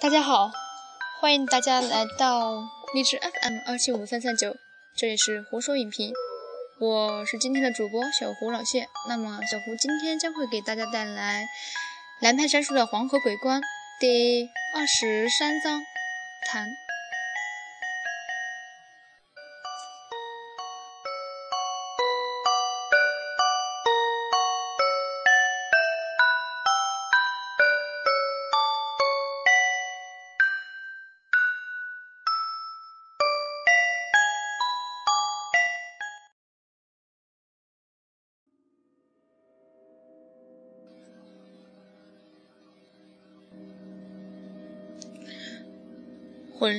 大家好，欢迎大家来到荔枝 FM 二七五三三九，这里是胡说影评，我是今天的主播小胡老谢。那么小胡今天将会给大家带来南派三叔的《黄河鬼棺》第二十三章谈。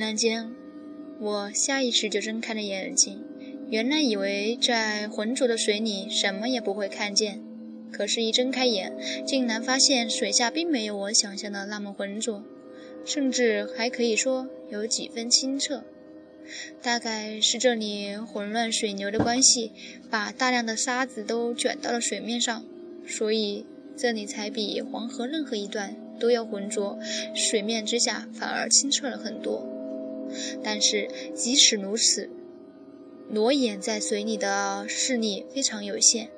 混乱间，我下意识就睁开了眼睛。原来以为在浑浊的水里什么也不会看见，可是，一睁开眼，竟然发现水下并没有我想象的那么浑浊，甚至还可以说有几分清澈。大概是这里混乱水流的关系，把大量的沙子都卷到了水面上，所以这里才比黄河任何一段都要浑浊，水面之下反而清澈了很多。但是即使如此，裸眼在水里的视力非常有限。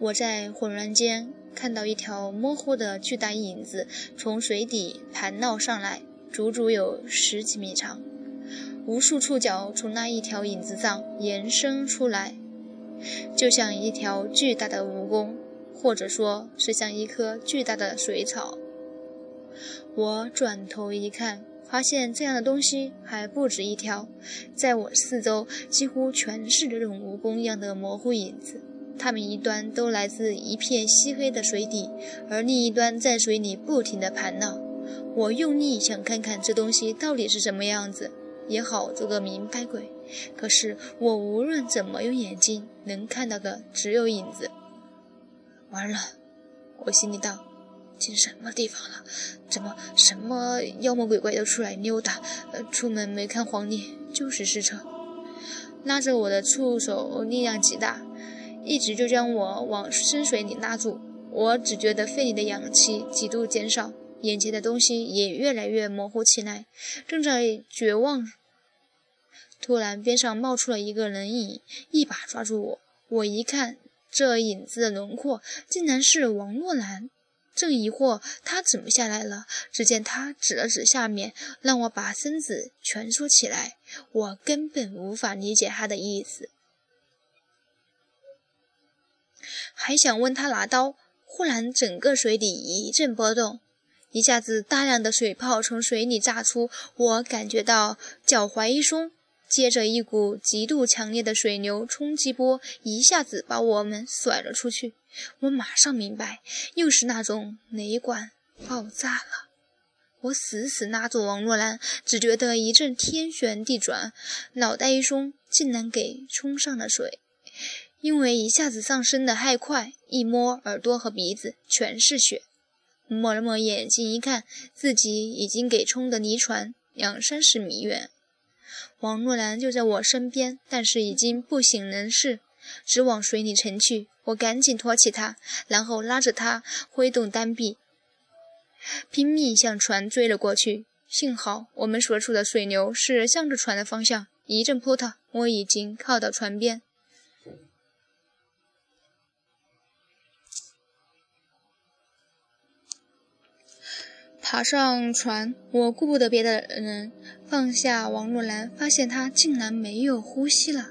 我在混乱间看到一条模糊的巨大影子从水底盘绕上来，足足有十几米长，无数触角从那一条影子上延伸出来，就像一条巨大的蜈蚣，或者说是像一棵巨大的水草。我转头一看。发现这样的东西还不止一条，在我四周几乎全是这种蜈蚣一样的模糊影子，它们一端都来自一片漆黑的水底，而另一端在水里不停地盘绕。我用力想看看这东西到底是什么样子，也好做个明白鬼。可是我无论怎么用眼睛，能看到的只有影子。完了，我心里道。进什么地方了？怎么什么妖魔鬼怪都出来溜达？出门没看黄历，就是失策。拉着我的触手力量极大，一直就将我往深水里拉住。我只觉得肺里的氧气极度减少，眼前的东西也越来越模糊起来，正在绝望。突然，边上冒出了一个人影，一把抓住我。我一看，这影子的轮廓，竟然是王若兰。正疑惑他怎么下来了，只见他指了指下面，让我把身子蜷缩起来。我根本无法理解他的意思，还想问他拿刀。忽然，整个水底一阵波动，一下子大量的水泡从水里炸出，我感觉到脚踝一松。接着，一股极度强烈的水流冲击波一下子把我们甩了出去。我马上明白，又是那种雷管爆炸了。我死死拉住王若兰，只觉得一阵天旋地转，脑袋一松，竟然给冲上了水。因为一下子上升的太快，一摸耳朵和鼻子全是血。抹了抹眼睛，一看，自己已经给冲得离船两三十米远。王若兰就在我身边，但是已经不省人事，直往水里沉去。我赶紧托起她，然后拉着她挥动单臂，拼命向船追了过去。幸好我们所处的水流是向着船的方向，一阵扑腾，我已经靠到船边。爬上船，我顾不得别的人，放下王若兰，发现她竟然没有呼吸了，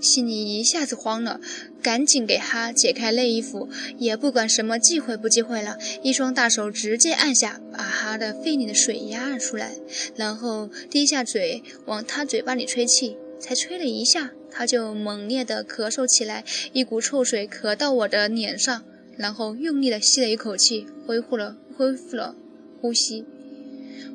心里一下子慌了，赶紧给她解开内衣服，也不管什么忌讳不忌讳了，一双大手直接按下，把她的肺里的水压了出来，然后低下嘴往她嘴巴里吹气，才吹了一下，她就猛烈地咳嗽起来，一股臭水咳到我的脸上，然后用力地吸了一口气，恢复了，恢复了。呼吸，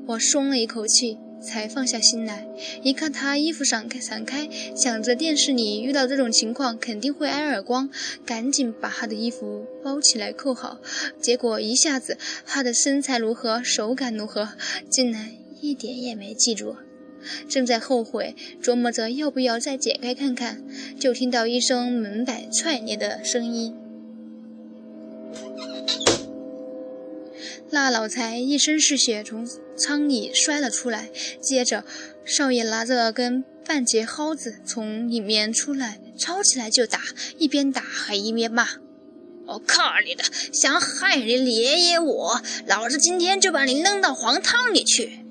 我松了一口气，才放下心来。一看他衣服散开，散开，想着电视里遇到这种情况肯定会挨耳光，赶紧把他的衣服包起来扣好。结果一下子，他的身材如何，手感如何，竟然一点也没记住。正在后悔，琢磨着要不要再解开看看，就听到一声门板踹裂的声音。那老财一身是血，从舱里摔了出来。接着，少爷拿着根半截蒿子从里面出来，抄起来就打，一边打还一边骂：“我靠你的！想害你爷爷我，老子今天就把你扔到黄汤里去！”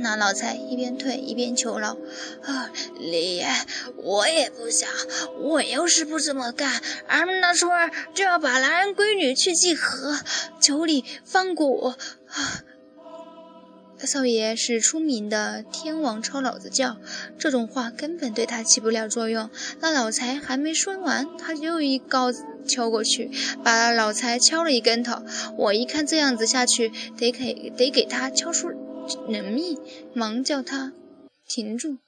那老财一边退一边求饶：“啊，李爷，我也不想，我要是不这么干，俺们那村儿就要把男人闺女去祭河，求你放过我！”啊，少爷是出名的天王抄老子教，这种话根本对他起不了作用。那老财还没说完，他又一高敲过去，把老财敲了一跟头。我一看这样子下去，得给得给他敲出。人命，忙叫他停住。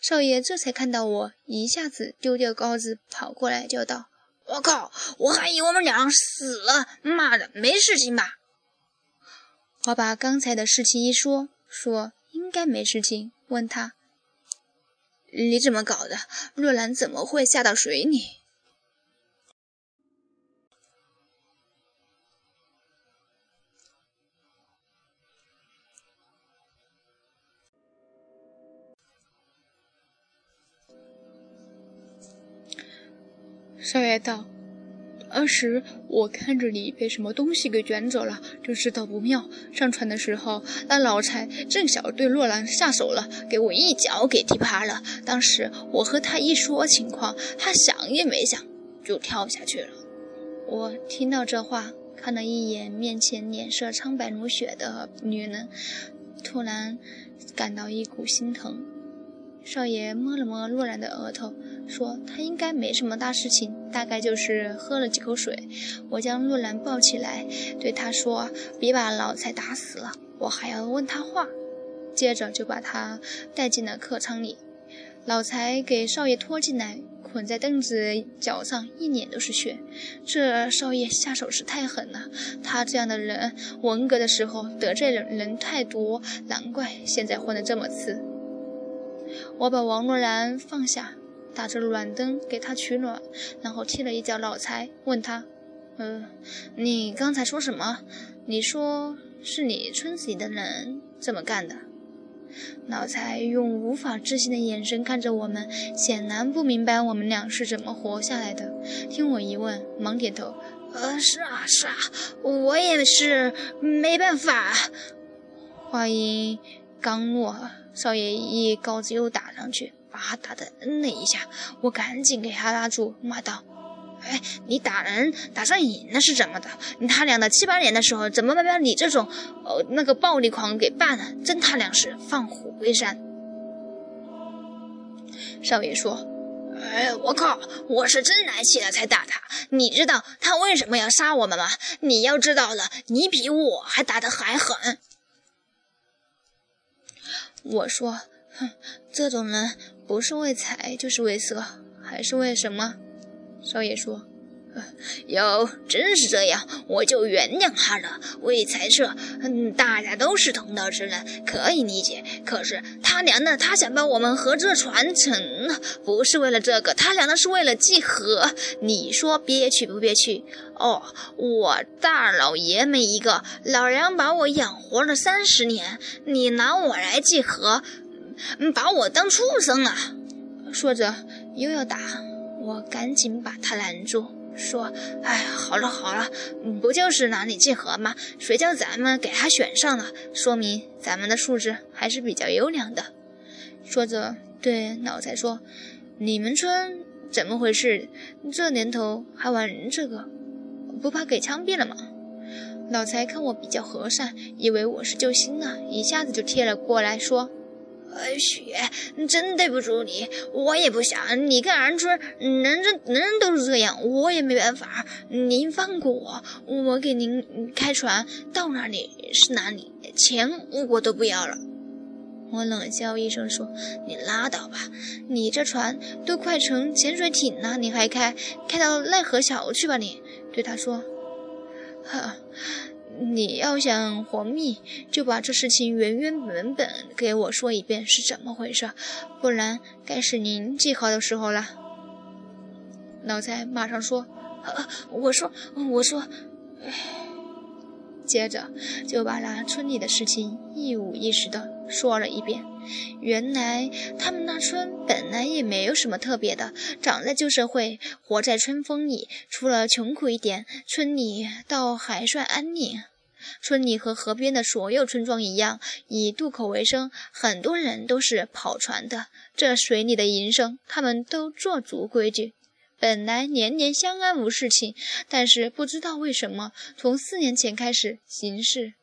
少爷这才看到我，一下子丢掉钩子，跑过来叫道：“我靠！我还以为我们俩死了，妈的，没事情吧？”我把刚才的事情一说，说应该没事情，问他：“你怎么搞的？若兰怎么会下到水里？”少爷道：“当时我看着你被什么东西给卷走了，就知道不妙。上船的时候，那老财正巧对洛兰下手了，给我一脚给踢趴了。当时我和他一说情况，他想也没想就跳下去了。我听到这话，看了一眼面前脸色苍白如雪的女人，突然感到一股心疼。少爷摸了摸洛兰的额头。”说他应该没什么大事情，大概就是喝了几口水。我将洛兰抱起来，对他说：“别把老财打死了，我还要问他话。”接着就把他带进了客舱里。老财给少爷拖进来，捆在凳子脚上，一脸都是血。这少爷下手是太狠了。他这样的人，文革的时候得罪人人太多，难怪现在混得这么次。我把王若兰放下。打着暖灯给他取暖，然后踢了一脚老财，问他：“呃，你刚才说什么？你说是你村子里的人这么干的？”老财用无法置信的眼神看着我们，显然不明白我们俩是怎么活下来的。听我一问，忙点头：“呃，是啊，是啊，我也是没办法。”话音刚落，少爷一高子又打上去。把他打的嗯了一下，我赶紧给他拉住，骂道：“哎，你打人打上瘾了是怎么的？你他娘的七八年的时候，怎么没把你这种呃那个暴力狂给办了？真他娘是放虎归山！”少爷说：“哎，我靠，我是真来气了才打他。你知道他为什么要杀我们吗？你要知道了，你比我还打得还狠。”我说：“哼，这种人。”不是为财，就是为色，还是为什么？少爷说：“要真是这样，我就原谅他了。为财色，嗯，大家都是同道之人，可以理解。可是他娘的，他想把我们合作传承，不是为了这个，他娘的是为了祭河。你说憋屈不憋屈？哦，我大老爷们一个，老娘把我养活了三十年，你拿我来祭河？”嗯，把我当畜生啊！说着又要打，我赶紧把他拦住，说：“哎，好了好了，不就是拿你祭河吗？谁叫咱们给他选上了，说明咱们的素质还是比较优良的。”说着对老财说：“你们村怎么回事？这年头还玩这个，不怕给枪毙了吗？”老财看我比较和善，以为我是救星呢，一下子就贴了过来，说。雪，真对不住你，我也不想你跟俺村人人人人都是这样，我也没办法。您放过我，我给您开船，到哪里是哪里，钱我都不要了。我冷笑一声说：“你拉倒吧，你这船都快成潜水艇了，你还开？开到奈何桥去吧！”你对他说：“呵。”你要想活命，就把这事情原原本本给我说一遍是怎么回事，不然该是您记号的时候了。老蔡马上说：“我说，我说，接着就把那村里的事情一五一十的说了一遍。原来他们那村本来也没有什么特别的，长在旧社会，活在春风里，除了穷苦一点，村里倒还算安宁。村里和河边的所有村庄一样，以渡口为生，很多人都是跑船的。这水里的营生，他们都做足规矩。本来年年相安无事情，但是不知道为什么，从四年前开始，形势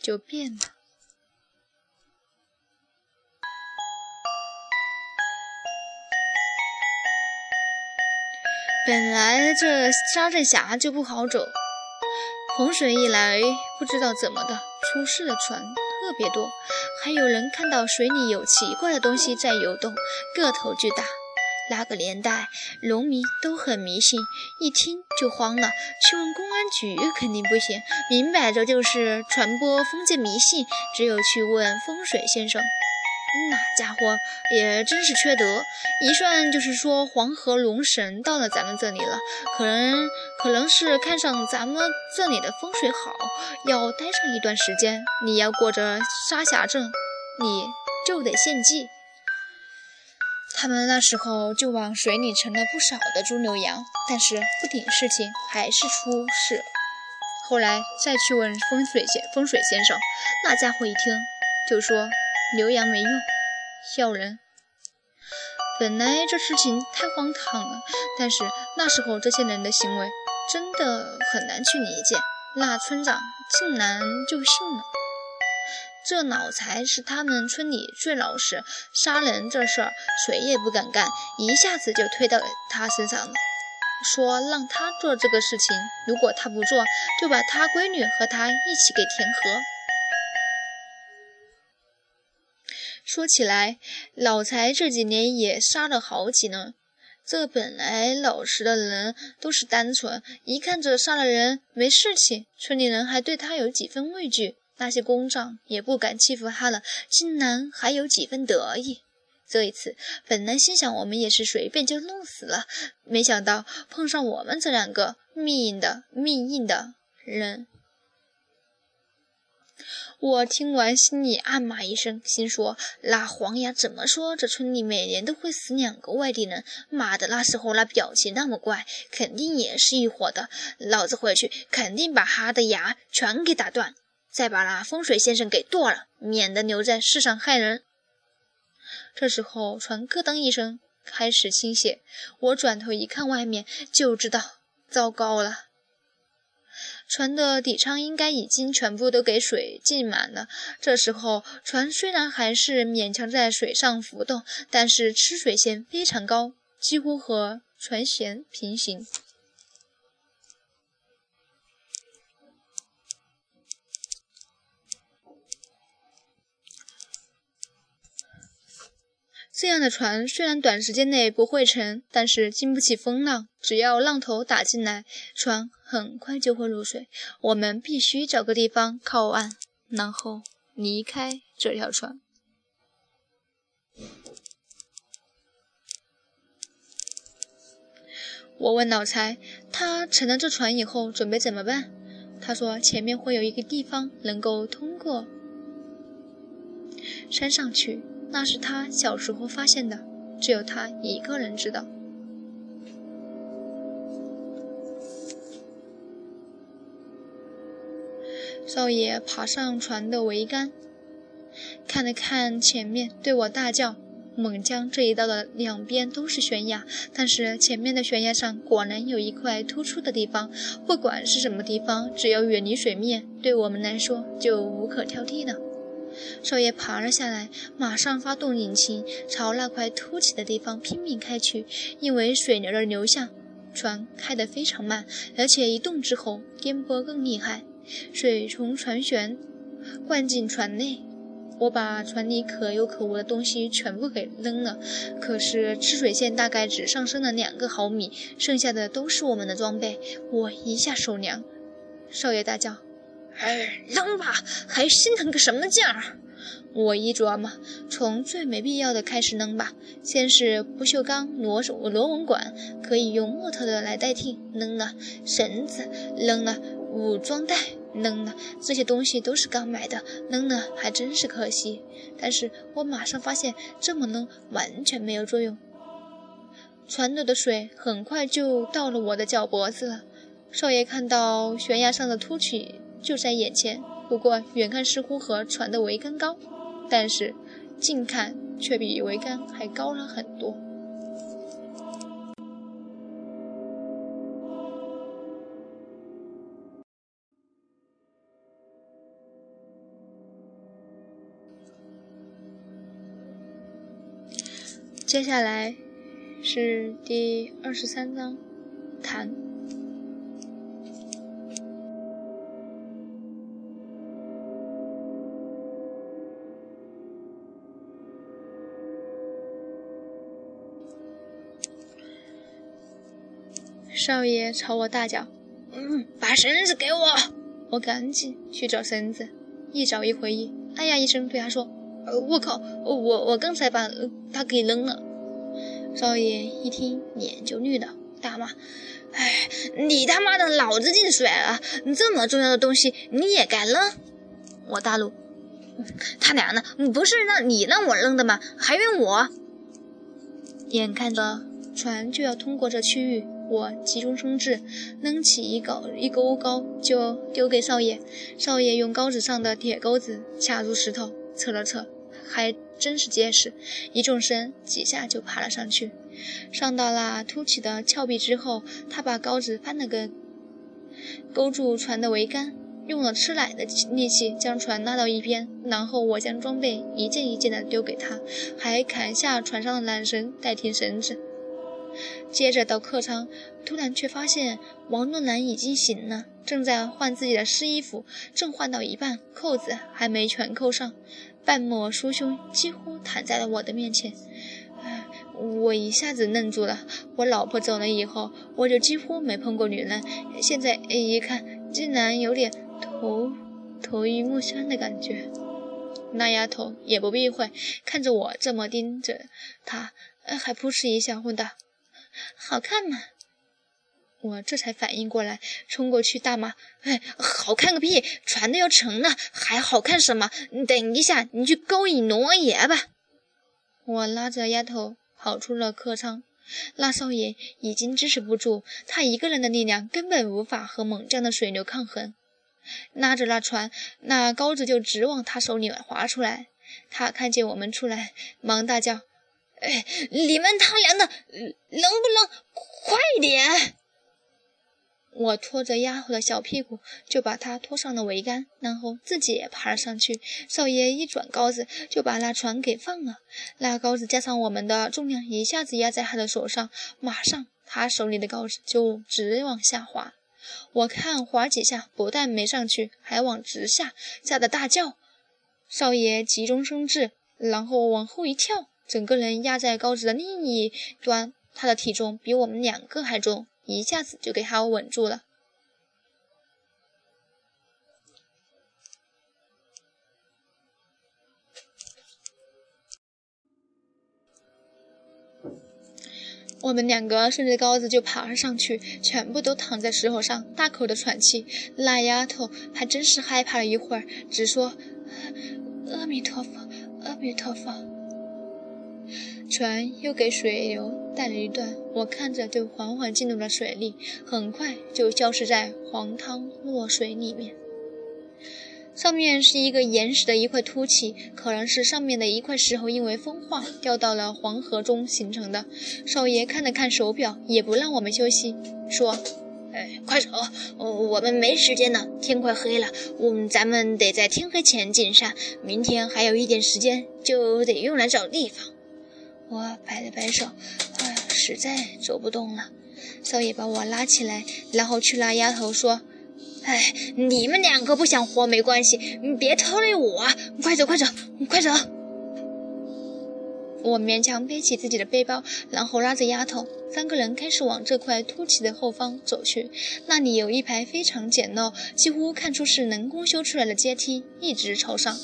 就变了。本来这沙镇峡就不好走。洪水一来，不知道怎么的，出事的船特别多，还有人看到水里有奇怪的东西在游动，个头巨大。那个年代，农民都很迷信，一听就慌了，去问公安局肯定不行，明摆着就是传播封建迷信，只有去问风水先生。那家伙也真是缺德，一算就是说黄河龙神到了咱们这里了，可能可能是看上咱们这里的风水好，要待上一段时间。你要过着沙峡镇，你就得献祭。他们那时候就往水里沉了不少的猪牛羊，但是不顶事情还是出事。后来再去问风水先风水先生，那家伙一听就说。牛羊没用，要人。本来这事情太荒唐了，但是那时候这些人的行为真的很难去理解。那村长竟然就信了。这老财是他们村里最老实，杀人这事儿谁也不敢干，一下子就推到他身上了，说让他做这个事情，如果他不做，就把他闺女和他一起给填河。说起来，老财这几年也杀了好几呢。这本来老实的人都是单纯，一看这杀了人没事情，村里人还对他有几分畏惧，那些工匠也不敢欺负他了，竟然还有几分得意。这一次，本来心想我们也是随便就弄死了，没想到碰上我们这两个命硬的命硬的人。我听完，心里暗骂一声，心说：“那黄牙怎么说？这村里每年都会死两个外地人，妈的，那时候那表情那么怪，肯定也是一伙的。老子回去肯定把他的牙全给打断，再把那风水先生给剁了，免得留在世上害人。”这时候，船咯噔一声开始倾斜，我转头一看，外面就知道糟糕了。船的底舱应该已经全部都给水浸满了。这时候，船虽然还是勉强在水上浮动，但是吃水线非常高，几乎和船舷平行。这样的船虽然短时间内不会沉，但是经不起风浪。只要浪头打进来，船很快就会入水。我们必须找个地方靠岸，然后离开这条船。我问老柴，他乘了这船以后准备怎么办？他说前面会有一个地方能够通过山上去。那是他小时候发现的，只有他一个人知道。少爷爬上船的桅杆，看了看前面，对我大叫：“猛将这一道的两边都是悬崖，但是前面的悬崖上果然有一块突出的地方。不管是什么地方，只要远离水面，对我们来说就无可挑剔了。”少爷爬了下来，马上发动引擎，朝那块凸起的地方拼命开去。因为水流的流向，船开得非常慢，而且一动之后颠簸更厉害，水从船舷灌进船内。我把船里可有可无的东西全部给扔了，可是吃水线大概只上升了两个毫米，剩下的都是我们的装备。我一下手凉，少爷大叫。哎，扔吧，还心疼个什么劲儿？我一琢磨，从最没必要的开始扔吧。先是不锈钢螺螺纹管，可以用木头的来代替，扔了；绳子扔了；武装带扔了，这些东西都是刚买的，扔了还真是可惜。但是我马上发现，这么扔完全没有作用。船头的水很快就到了我的脚脖子了。少爷看到悬崖上的凸起就在眼前，不过远看似乎和船的桅杆高，但是近看却比桅杆还高了很多。接下来是第二十三章，谈。少爷朝我大叫：“嗯，把绳子给我！”我赶紧去找绳子，一找一回忆，哎呀一声，对他说。呃，我靠！我我刚才把他给扔了。少爷一听脸就绿了，大骂：“哎，你他妈的脑子进水了！这么重要的东西你也敢扔？”我大怒：“他娘的，不是让你让我扔的吗？还怨我？”眼看着船就要通过这区域，我急中生智，扔起一钩一钩钩就丢给少爷。少爷用钩子上的铁钩子卡住石头。测了测，还真是结实，一纵身几下就爬了上去。上到了凸起的峭壁之后，他把钩子翻了个，勾住船的桅杆，用了吃奶的力气将船拉到一边。然后我将装备一件一件的丢给他，还砍下船上的缆绳代替绳子。接着到客舱，突然却发现王诺兰已经醒了，正在换自己的湿衣服，正换到一半，扣子还没全扣上，半抹酥胸几乎躺在了我的面前。我一下子愣住了。我老婆走了以后，我就几乎没碰过女人，现在一看，竟然有点头头晕目眩的感觉。那丫头也不避讳，看着我这么盯着她，还扑哧一笑，问道。好看吗？我这才反应过来，冲过去大骂：“哎，好看个屁！船都要沉了，还好看什么？等一下，你去勾引龙王爷吧！”我拉着丫头跑出了客舱，那少爷已经支持不住，他一个人的力量根本无法和猛将的水流抗衡，拉着那船，那钩子就直往他手里划出来。他看见我们出来，忙大叫。哎，你们他娘的，能不能快点？我拖着丫头的小屁股，就把她拖上了桅杆，然后自己也爬了上去。少爷一转钩子，就把那船给放了。那钩子加上我们的重量，一下子压在他的手上，马上他手里的钩子就直往下滑。我看滑几下，不但没上去，还往直下，吓得大叫。少爷急中生智，然后往后一跳。整个人压在高子的另一端，他的体重比我们两个还重，一下子就给他稳住了。我们两个顺着高子就爬了上去，全部都躺在石头上，大口的喘气。那丫头还真是害怕了一会儿，只说：“阿弥陀佛，阿弥陀佛。”船又给水流带了一段，我看着就缓缓进入了水里，很快就消失在黄汤落水里面。上面是一个岩石的一块凸起，可能是上面的一块石头因为风化掉到了黄河中形成的。少爷看了看手表，也不让我们休息，说：“哎，快走，我们没时间了，天快黑了，我们咱们得在天黑前进山，明天还有一点时间，就得用来找地方。”我摆了摆手，哎，实在走不动了。少爷把我拉起来，然后去拉丫头，说：“哎，你们两个不想活没关系，你别拖累我，快走，快走，快走！”我勉强背起自己的背包，然后拉着丫头，三个人开始往这块凸起的后方走去。那里有一排非常简陋，几乎看出是人工修出来的阶梯，一直朝上。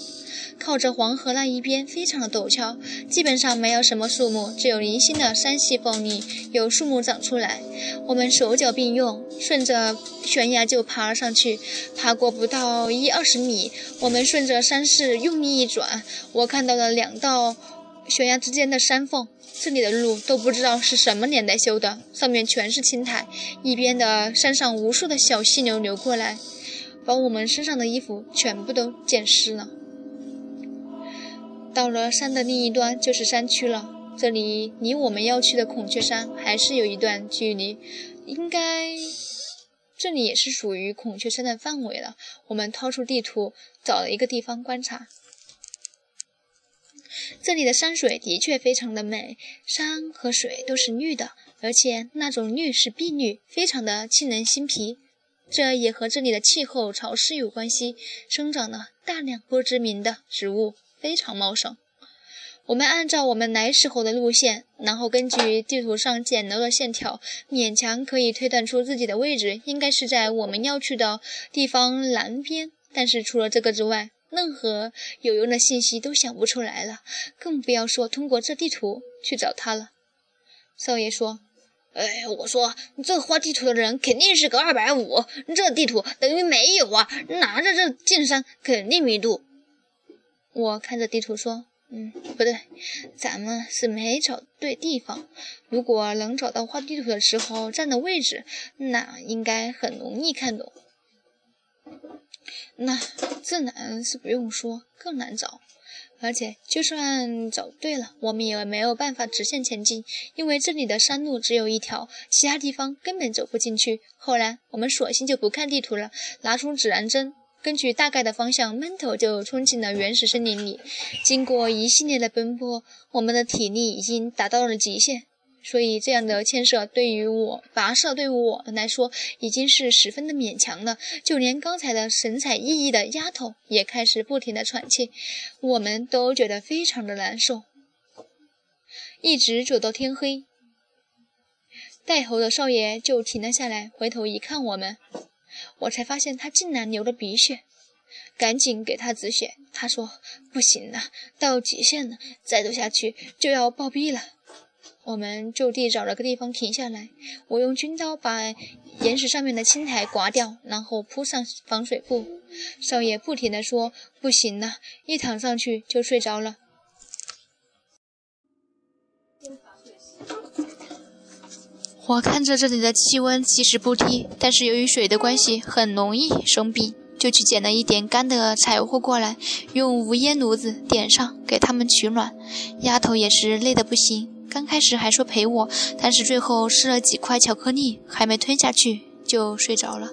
靠着黄河那一边非常的陡峭，基本上没有什么树木，只有零星的山隙缝里有树木长出来。我们手脚并用，顺着悬崖就爬了上去。爬过不到一二十米，我们顺着山势用力一转，我看到了两道悬崖之间的山缝。这里的路都不知道是什么年代修的，上面全是青苔，一边的山上无数的小溪流流过来，把我们身上的衣服全部都溅湿了。到了山的另一端就是山区了，这里离我们要去的孔雀山还是有一段距离，应该这里也是属于孔雀山的范围了。我们掏出地图，找了一个地方观察。这里的山水的确非常的美，山和水都是绿的，而且那种绿是碧绿，非常的沁人心脾。这也和这里的气候潮湿有关系，生长了大量不知名的植物，非常茂盛。我们按照我们来时候的路线，然后根据地图上简陋的线条，勉强可以推断出自己的位置应该是在我们要去的地方南边。但是除了这个之外，任何有用的信息都想不出来了，更不要说通过这地图去找他了。少爷说：“哎，我说这画地图的人肯定是个二百五，这地图等于没有啊！拿着这进山肯定迷路。”我看着地图说：“嗯，不对，咱们是没找对地方。如果能找到画地图的时候站的位置，那应该很容易看懂。”那这难是不用说，更难找。而且就算找对了，我们也没有办法直线前进，因为这里的山路只有一条，其他地方根本走不进去。后来我们索性就不看地图了，拿出指南针，根据大概的方向，闷头就冲进了原始森林里。经过一系列的奔波，我们的体力已经达到了极限。所以，这样的牵涉对于我跋涉对于我们来说已经是十分的勉强了。就连刚才的神采奕奕的丫头也开始不停的喘气，我们都觉得非常的难受。一直走到天黑，带头的少爷就停了下来，回头一看我们，我才发现他竟然流了鼻血，赶紧给他止血。他说：“不行了，到极限了，再走下去就要暴毙了。”我们就地找了个地方停下来，我用军刀把岩石上面的青苔刮掉，然后铺上防水布。少爷不停地说：“不行了，一躺上去就睡着了。”我看着这里的气温其实不低，但是由于水的关系，很容易生病，就去捡了一点干的柴火过来，用无烟炉子点上，给他们取暖。丫头也是累得不行。刚开始还说陪我，但是最后吃了几块巧克力，还没吞下去就睡着了。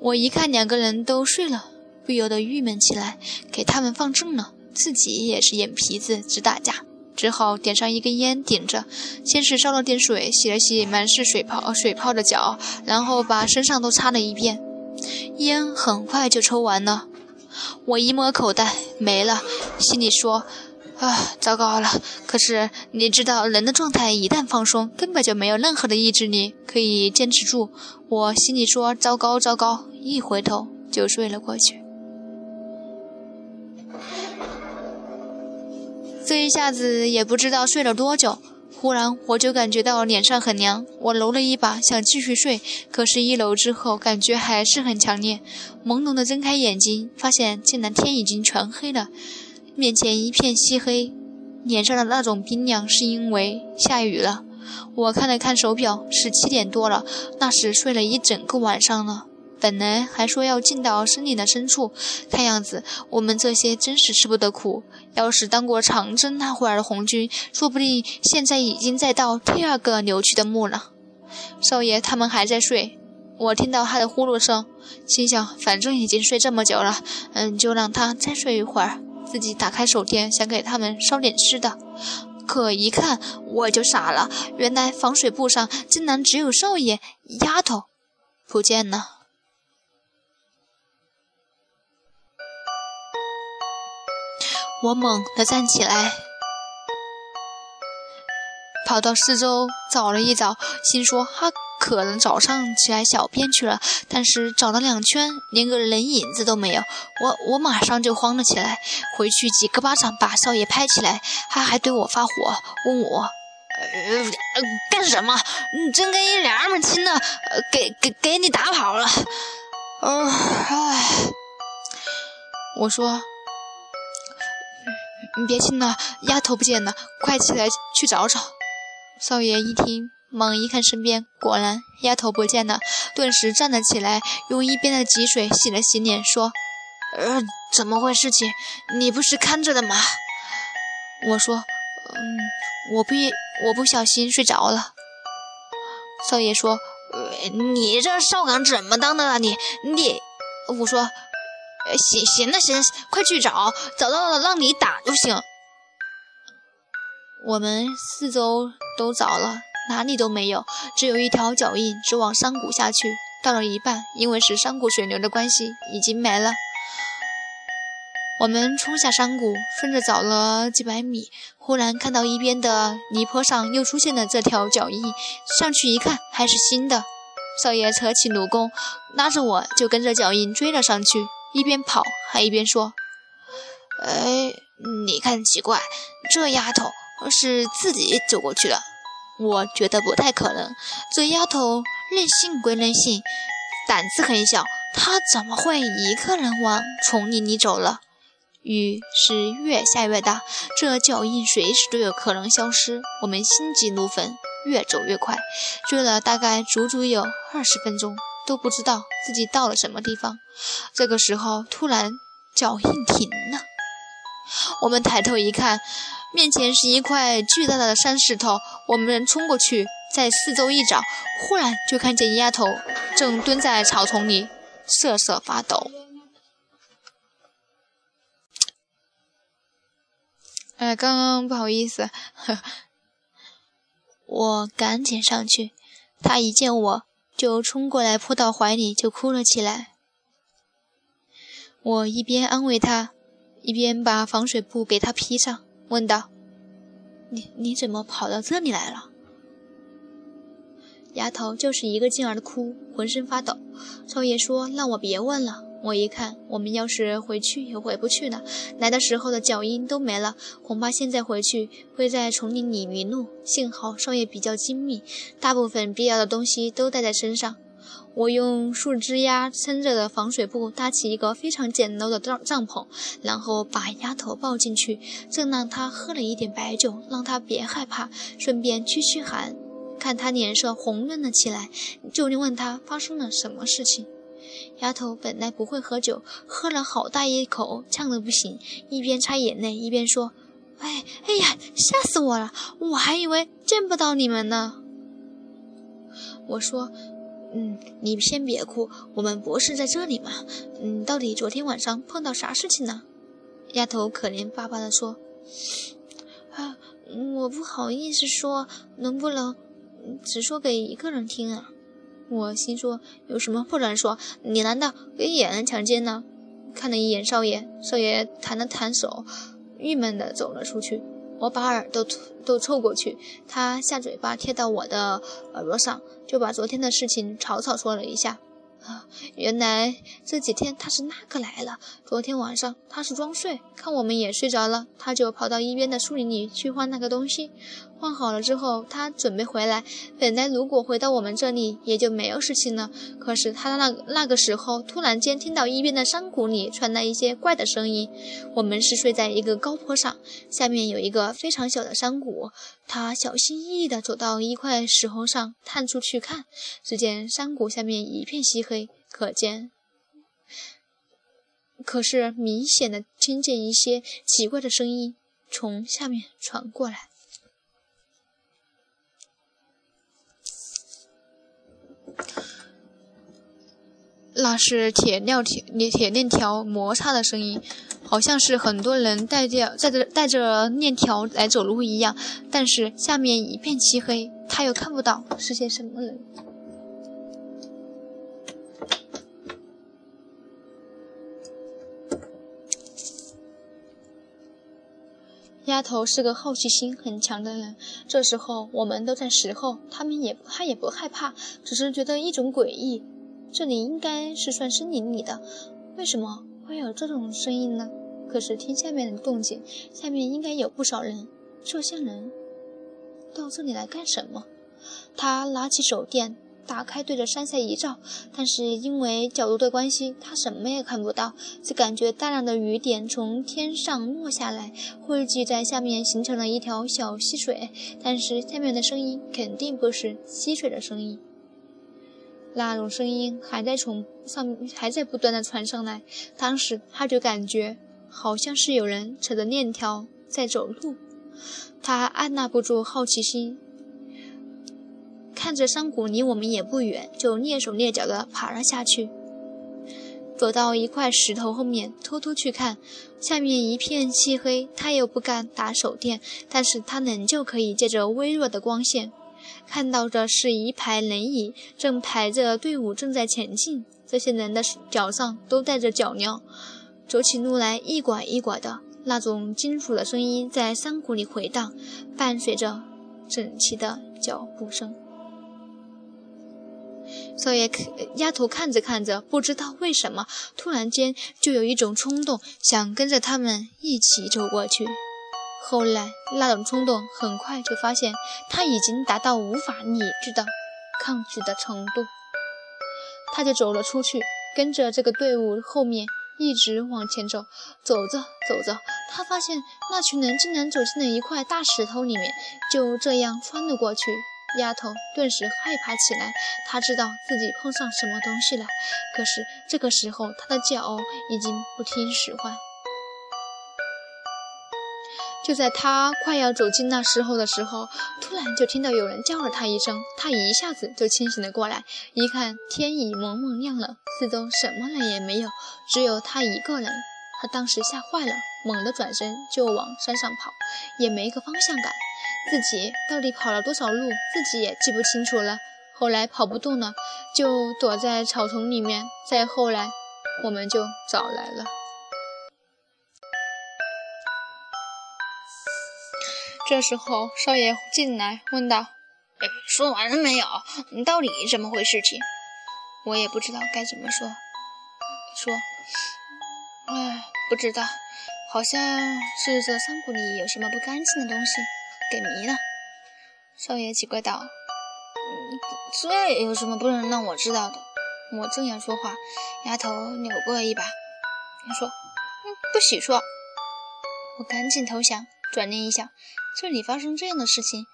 我一看两个人都睡了，不由得郁闷起来，给他们放正了，自己也是眼皮子直打架，只好点上一根烟顶着。先是烧了点水，洗了洗满是水泡水泡的脚，然后把身上都擦了一遍。烟很快就抽完了，我一摸口袋没了，心里说。啊，糟糕了！可是你知道，人的状态一旦放松，根本就没有任何的意志力可以坚持住。我心里说：糟糕，糟糕！一回头就睡了过去。这一下子也不知道睡了多久，忽然我就感觉到脸上很凉，我揉了一把，想继续睡，可是，一揉之后感觉还是很强烈。朦胧的睁开眼睛，发现竟然天已经全黑了。面前一片漆黑，脸上的那种冰凉是因为下雨了。我看了看手表，是七点多了，那时睡了一整个晚上了。本来还说要进到森林的深处，看样子我们这些真是吃不得苦。要是当过长征那会儿的红军，说不定现在已经在到第二个扭曲的墓了。少爷他们还在睡，我听到他的呼噜声，心想反正已经睡这么久了，嗯，就让他再睡一会儿。自己打开手电，想给他们烧点吃的，可一看我就傻了，原来防水布上竟然只有少爷、丫头不见了。我猛地站起来，跑到四周找了一找，心说：“他，可能早上起来小便去了，但是找了两圈，连个人影子都没有。我我马上就慌了起来，回去几个巴掌把少爷拍起来，他还对我发火，问我，呃，干什么？你真跟一娘们亲呢，给给给你打跑了。呃，唉，我说，你别亲了，丫头不见了，快起来去找找。少爷一听。猛一看身边，果然丫头不见了，顿时站了起来，用一边的积水洗了洗脸，说：“呃，怎么回事？情你不是看着的吗？”我说：“嗯，我不，我不小心睡着了。”少爷说：“呃，你这少岗怎么当的啊？你你……”我说：“行行了，行，快去找，找到了让你打就行。”我们四周都找了。哪里都没有，只有一条脚印直往山谷下去。到了一半，因为是山谷水流的关系，已经没了。我们冲下山谷，顺着找了几百米，忽然看到一边的泥坡上又出现了这条脚印。上去一看，还是新的。少爷扯起弩弓，拉着我就跟着脚印追了上去，一边跑还一边说：“哎，你看奇怪，这丫头是自己走过去的。”我觉得不太可能，这丫头任性归任性，胆子很小，她怎么会一个人往丛林里走了？雨是越下越大，这脚印随时都有可能消失。我们心急如焚，越走越快，追了大概足足有二十分钟，都不知道自己到了什么地方。这个时候，突然脚印停了，我们抬头一看。面前是一块巨大的山石头，我们冲过去，在四周一找，忽然就看见丫头正蹲在草丛里，瑟瑟发抖。哎，刚刚不好意思，我赶紧上去，她一见我就冲过来扑到怀里，就哭了起来。我一边安慰他，一边把防水布给他披上。问道：“你你怎么跑到这里来了？”丫头就是一个劲儿的哭，浑身发抖。少爷说：“让我别问了。”我一看，我们要是回去也回不去了。来的时候的脚印都没了，恐怕现在回去会在丛林里迷路。幸好少爷比较精密，大部分必要的东西都带在身上。我用树枝丫撑着的防水布搭起一个非常简陋的帐帐篷，然后把丫头抱进去，正让她喝了一点白酒，让她别害怕，顺便驱驱寒。看她脸色红润了起来，就问她发生了什么事情。丫头本来不会喝酒，喝了好大一口，呛得不行，一边擦眼泪一边说：“哎，哎呀，吓死我了！我还以为见不到你们呢。”我说。嗯，你先别哭，我们不是在这里吗？嗯，到底昨天晚上碰到啥事情呢？丫头可怜巴巴地说：“啊，我不好意思说，能不能只说给一个人听啊？”我心说：“有什么不能说？你难道也能强奸呢？”看了一眼少爷，少爷弹了弹手，郁闷地走了出去。我把耳朵都凑过去，他下嘴巴贴到我的耳朵上，就把昨天的事情草草说了一下。啊，原来这几天他是那个来了。昨天晚上他是装睡，看我们也睡着了，他就跑到一边的树林里去换那个东西。换好了之后，他准备回来。本来如果回到我们这里，也就没有事情了。可是他的那那个时候，突然间听到一边的山谷里传来一些怪的声音。我们是睡在一个高坡上，下面有一个非常小的山谷。他小心翼翼地走到一块石头上，探出去看，只见山谷下面一片漆黑，可见，可是明显的听见一些奇怪的声音从下面传过来。那是铁料铁铁链条摩擦的声音，好像是很多人带着带着带着链条来走路一样。但是下面一片漆黑，他又看不到是些什么人。丫头是个好奇心很强的人，这时候我们都在石后，他们也他也不害怕，只是觉得一种诡异。这里应该是算森林里的，为什么会有这种声音呢？可是听下面的动静，下面应该有不少人。这些人到这里来干什么？他拿起手电。打开，对着山下一照，但是因为角度的关系，他什么也看不到，只感觉大量的雨点从天上落下来，汇聚在下面，形成了一条小溪水。但是下面的声音肯定不是溪水的声音，那种声音还在从上，还在不断的传上来。当时他就感觉好像是有人扯着链条在走路，他按捺不住好奇心。看着山谷离我们也不远，就蹑手蹑脚地爬了下去，走到一块石头后面，偷偷去看，下面一片漆黑。他又不敢打手电，但是他仍旧可以借着微弱的光线，看到的是一排人影，正排着队伍正在前进。这些人的脚上都带着脚镣，走起路来一拐一拐的，那种金属的声音在山谷里回荡，伴随着整齐的脚步声。少爷丫头看着看着，不知道为什么，突然间就有一种冲动，想跟着他们一起走过去。后来那种冲动很快就发现，他已经达到无法理智的抗拒的程度。他就走了出去，跟着这个队伍后面一直往前走。走着走着，他发现那群人竟然走进了一块大石头里面，就这样穿了过去。丫头顿时害怕起来，她知道自己碰上什么东西了。可是这个时候，她的脚已经不听使唤。就在她快要走进那石头的时候，突然就听到有人叫了她一声，她一下子就清醒了过来。一看天已蒙蒙亮了，四周什么人也没有，只有她一个人。她当时吓坏了，猛地转身就往山上跑，也没个方向感。自己到底跑了多少路，自己也记不清楚了。后来跑不动了，就躲在草丛里面。再后来，我们就找来了。这时候，少爷进来问道：“哎，说完了没有？你到底怎么回事？情我也不知道该怎么说。说，哎，不知道，好像是这山谷里有什么不干净的东西。”给迷了，少爷奇怪道：“这有什么不能让我知道的？”我正要说话，丫头扭过一把，他说：“嗯，不许说。”我赶紧投降，转念一想，这里发生这样的事情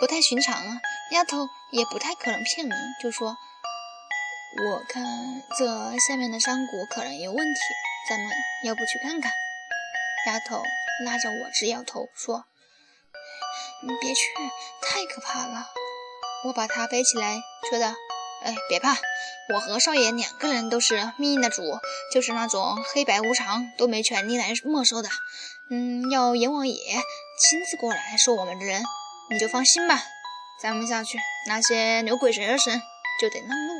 不太寻常啊，丫头也不太可能骗人，就说：“我看这下面的山谷可能有问题，咱们要不去看看？”丫头拉着我直摇头说。你别去，太可怕了！我把他背起来，说道：“哎，别怕，我和少爷两个人都是命运的主，就是那种黑白无常都没权利来没收的。嗯，要阎王爷亲自过来收我们的人，你就放心吧。咱们下去，那些牛鬼蛇神就得让路。”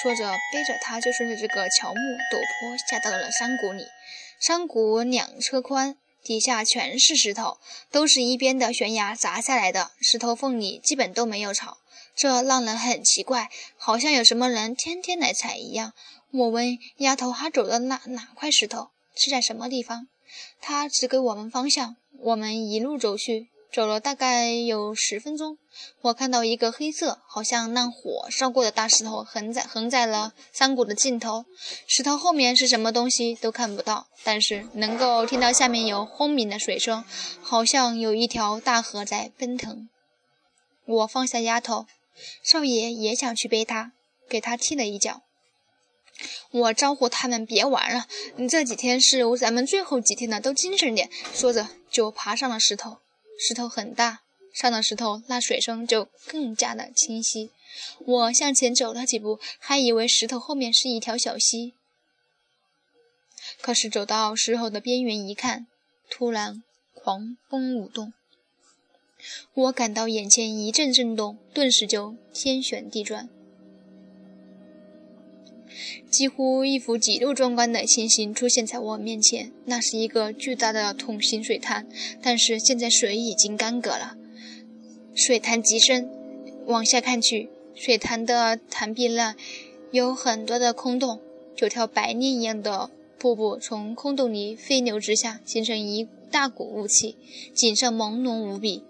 说着，背着他就顺着这个乔木陡坡下到了山谷里。山谷两车宽。底下全是石头，都是一边的悬崖砸下来的，石头缝里基本都没有草，这让人很奇怪，好像有什么人天天来踩一样。我问丫头，她走的哪哪块石头是在什么地方？她指给我们方向，我们一路走去。走了大概有十分钟，我看到一个黑色，好像烂火烧过的大石头横在横在了山谷的尽头。石头后面是什么东西都看不到，但是能够听到下面有轰鸣的水声，好像有一条大河在奔腾。我放下丫头，少爷也想去背她，给她踢了一脚。我招呼他们别玩了，你这几天是咱们最后几天了，都精神点。说着就爬上了石头。石头很大，上了石头，那水声就更加的清晰。我向前走了几步，还以为石头后面是一条小溪。可是走到石头的边缘一看，突然狂风舞动，我感到眼前一阵震动，顿时就天旋地转。几乎一幅极度壮观的情形出现在我面前。那是一个巨大的桶形水潭，但是现在水已经干涸了。水潭极深，往下看去，水潭的潭壁那有很多的空洞，九条白练一样的瀑布从空洞里飞流直下，形成一大股雾气，景色朦胧无比。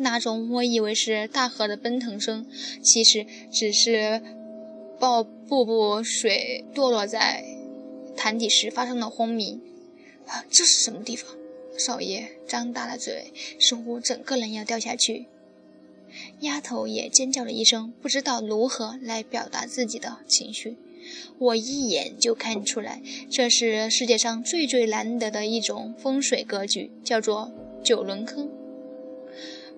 那种我以为是大河的奔腾声，其实只是爆瀑布水堕落在潭底时发生的轰鸣。啊，这是什么地方？少爷张大了嘴，似乎整个人要掉下去。丫头也尖叫了一声，不知道如何来表达自己的情绪。我一眼就看出来，这是世界上最最难得的一种风水格局，叫做九轮坑。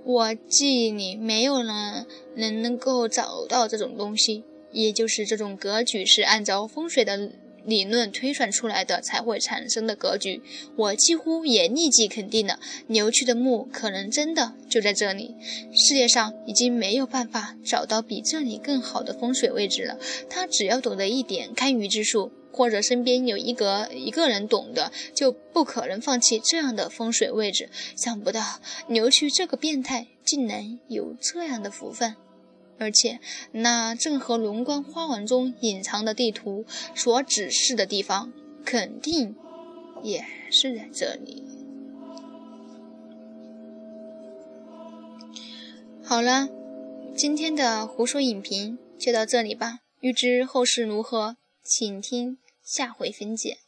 我记忆里没有人人能够找到这种东西，也就是这种格局是按照风水的理论推算出来的才会产生的格局。我几乎也立即肯定了，牛去的墓可能真的就在这里。世界上已经没有办法找到比这里更好的风水位置了。他只要懂得一点堪舆之术。或者身边有一个一个人懂的，就不可能放弃这样的风水位置。想不到牛区这个变态竟然有这样的福分，而且那正和龙观花纹中隐藏的地图所指示的地方，肯定也是在这里。好了，今天的胡说影评就到这里吧。欲知后事如何？请听下回分解。